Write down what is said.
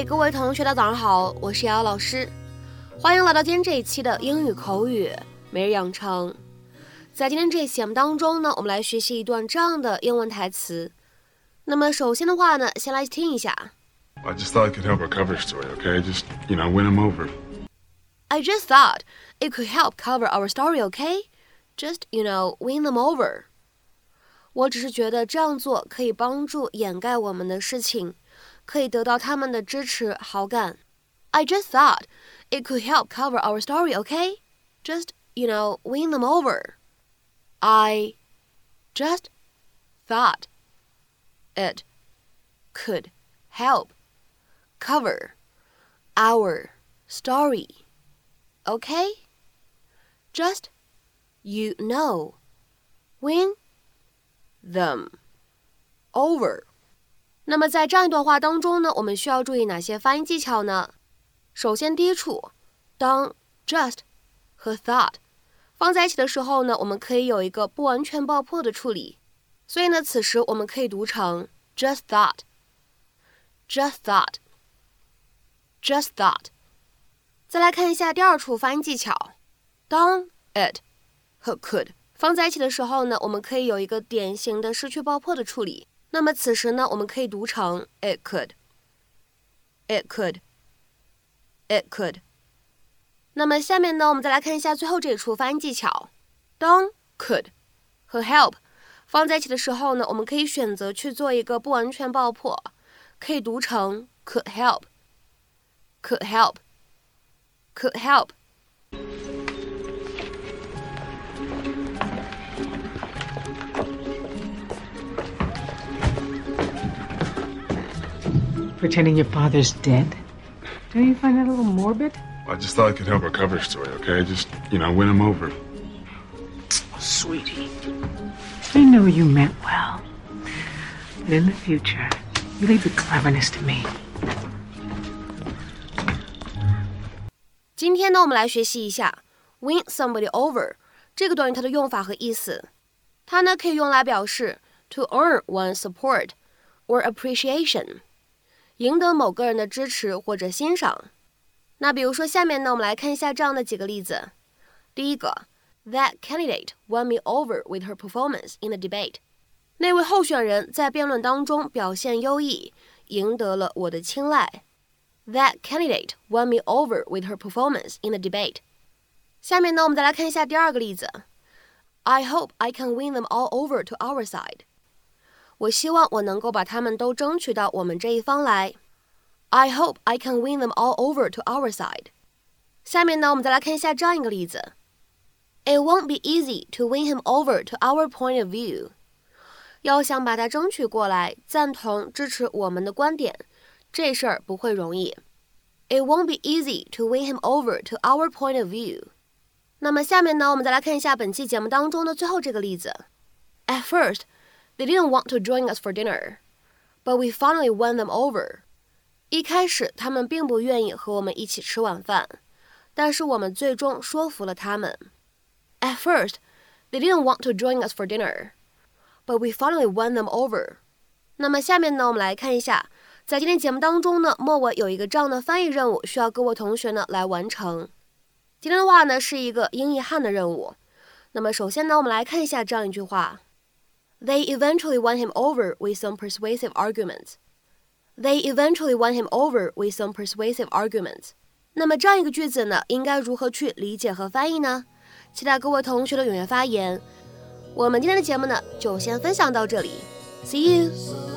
嗨，各位同学，大家早上好，我是瑶瑶老师，欢迎来到今天这一期的英语口语每日养成。在今天这一期节目当中呢，我们来学习一段这样的英文台词。那么首先的话呢，先来听一下。I just thought it could help our cover story, okay? Just you know, win them over. I just thought it could help cover our story, okay? Just you know, win them over. 我只是觉得这样做可以帮助掩盖我们的事情。可以得到他们的支持好感。I just thought it could help cover our story, okay? Just, you know, win them over. I just thought it could help cover our story, okay? Just, you know, win them over. 那么在这样一段话当中呢，我们需要注意哪些发音技巧呢？首先，第一处，当 just 和 thought 放在一起的时候呢，我们可以有一个不完全爆破的处理，所以呢，此时我们可以读成 just thought，just thought，just thought。再来看一下第二处发音技巧，当 it 和 could 放在一起的时候呢，我们可以有一个典型的失去爆破的处理。那么此时呢，我们可以读成 it could，it could，it could。那么下面呢，我们再来看一下最后这一处发音技巧。当 could 和 help 放在一起的时候呢，我们可以选择去做一个不完全爆破，可以读成 could help，could help，could help。pretending your father's dead? Don't you find that a little morbid? I just thought it could help our cover story, okay? Just, you know, win him over. Oh, sweetie, I know you meant well. But in the future, you leave the cleverness to me. 今天呢，我们来学习一下 win somebody over 这个短语它的用法和意思。它呢可以用来表示 to earn one's support or appreciation。 赢得某个人的支持或者欣赏。那比如说，下面呢，我们来看一下这样的几个例子。第一个，That candidate won me over with her performance in the debate。那位候选人在辩论当中表现优异，赢得了我的青睐。That candidate won me over with her performance in the debate。下面呢，我们再来看一下第二个例子。I hope I can win them all over to our side。我希望我能够把他们都争取到我们这一方来。I hope I can win them all over to our side。下面呢，我们再来看一下这样一个例子：It won't be easy to win him over to our point of view。要想把他争取过来，赞同支持我们的观点，这事儿不会容易。It won't be easy to win him over to our point of view。那么下面呢，我们再来看一下本期节目当中的最后这个例子：At first。 They didn't want to join us for dinner, but we finally won them over. 一开始他们并不愿意和我们一起吃晚饭，但是我们最终说服了他们。At first, they didn't want to join us for dinner, but we finally won them over. 那么下面呢，我们来看一下，在今天节目当中呢，末尾有一个这样的翻译任务，需要各位同学呢来完成。今天的话呢，是一个英译汉的任务。那么首先呢，我们来看一下这样一句话。They eventually won him over with some persuasive arguments. They eventually won him over with some persuasive arguments. 那么这样一个句子呢，应该如何去理解和翻译呢？期待各位同学的踊跃发言。我们今天的节目呢，就先分享到这里。See you.